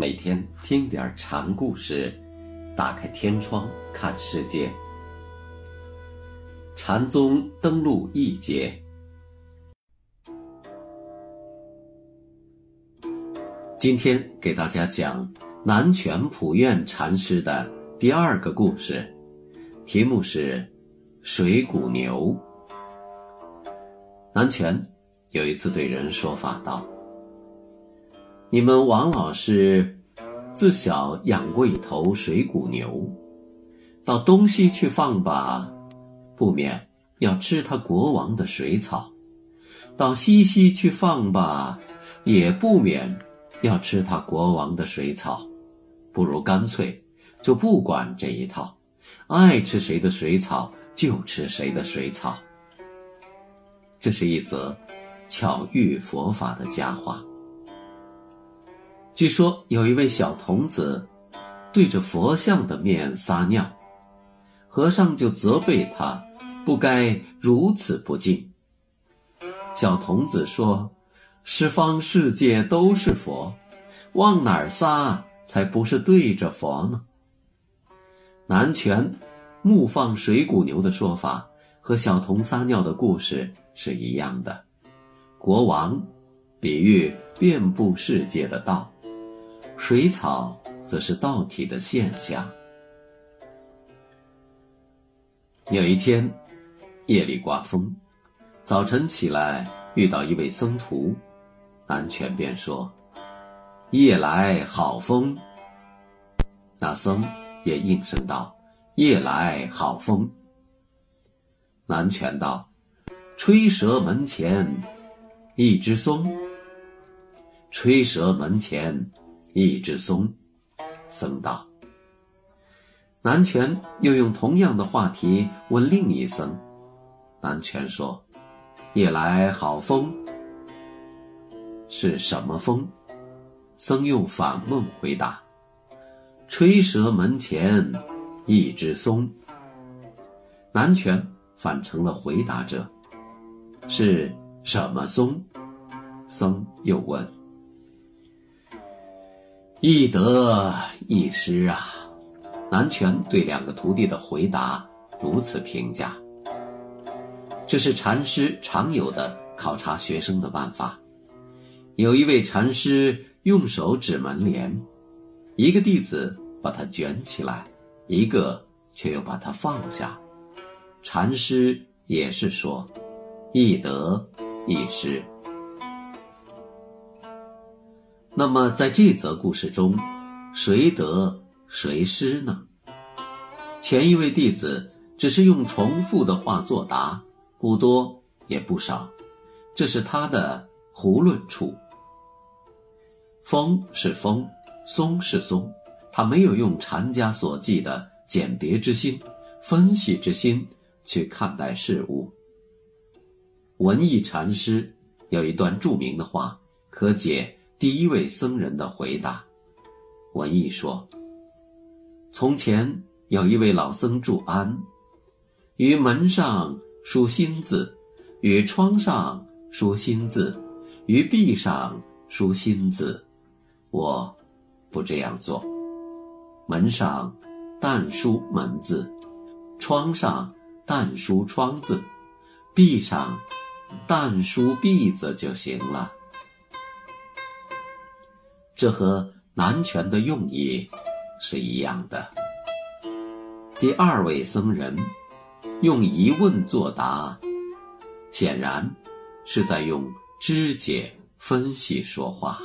每天听点禅故事，打开天窗看世界。禅宗登陆一节，今天给大家讲南泉普愿禅师的第二个故事，题目是“水谷牛”。南泉有一次对人说法道。你们王老师自小养过一头水谷牛，到东西去放吧，不免要吃他国王的水草；到西西去放吧，也不免要吃他国王的水草。不如干脆就不管这一套，爱吃谁的水草就吃谁的水草。这是一则巧遇佛法的佳话。据说有一位小童子，对着佛像的面撒尿，和尚就责备他，不该如此不敬。小童子说：“十方世界都是佛，往哪儿撒才不是对着佛呢？”南泉木放水谷牛的说法和小童撒尿的故事是一样的。国王比喻遍布世界的道。水草则是道体的现象。有一天，夜里刮风，早晨起来遇到一位僧徒，南泉便说：“夜来好风。”那僧也应声道：“夜来好风。”南泉道：“吹蛇门前一只松。”吹蛇门前。一只松，僧道。南泉又用同样的话题问另一僧，南泉说：“夜来好风，是什么风？”僧用反问回答：“吹蛇门前一只松。”南泉反成了回答者：“是什么松？”僧又问。一得一失啊！南泉对两个徒弟的回答如此评价。这是禅师常有的考察学生的办法。有一位禅师用手指门帘，一个弟子把它卷起来，一个却又把它放下。禅师也是说，一得一失。那么，在这则故事中，谁得谁失呢？前一位弟子只是用重复的话作答，不多也不少，这是他的胡论处。风是风，松是松，他没有用禅家所记的鉴别之心、分析之心去看待事物。文艺禅师有一段著名的话，可解。第一位僧人的回答，文艺说：“从前有一位老僧住安，于门上书心字，于窗上书心字，于壁上书心字。我不这样做，门上但书门字，窗上但书窗字，壁上但书壁字就行了。”这和南拳的用意是一样的。第二位僧人用疑问作答，显然是在用肢解分析说话。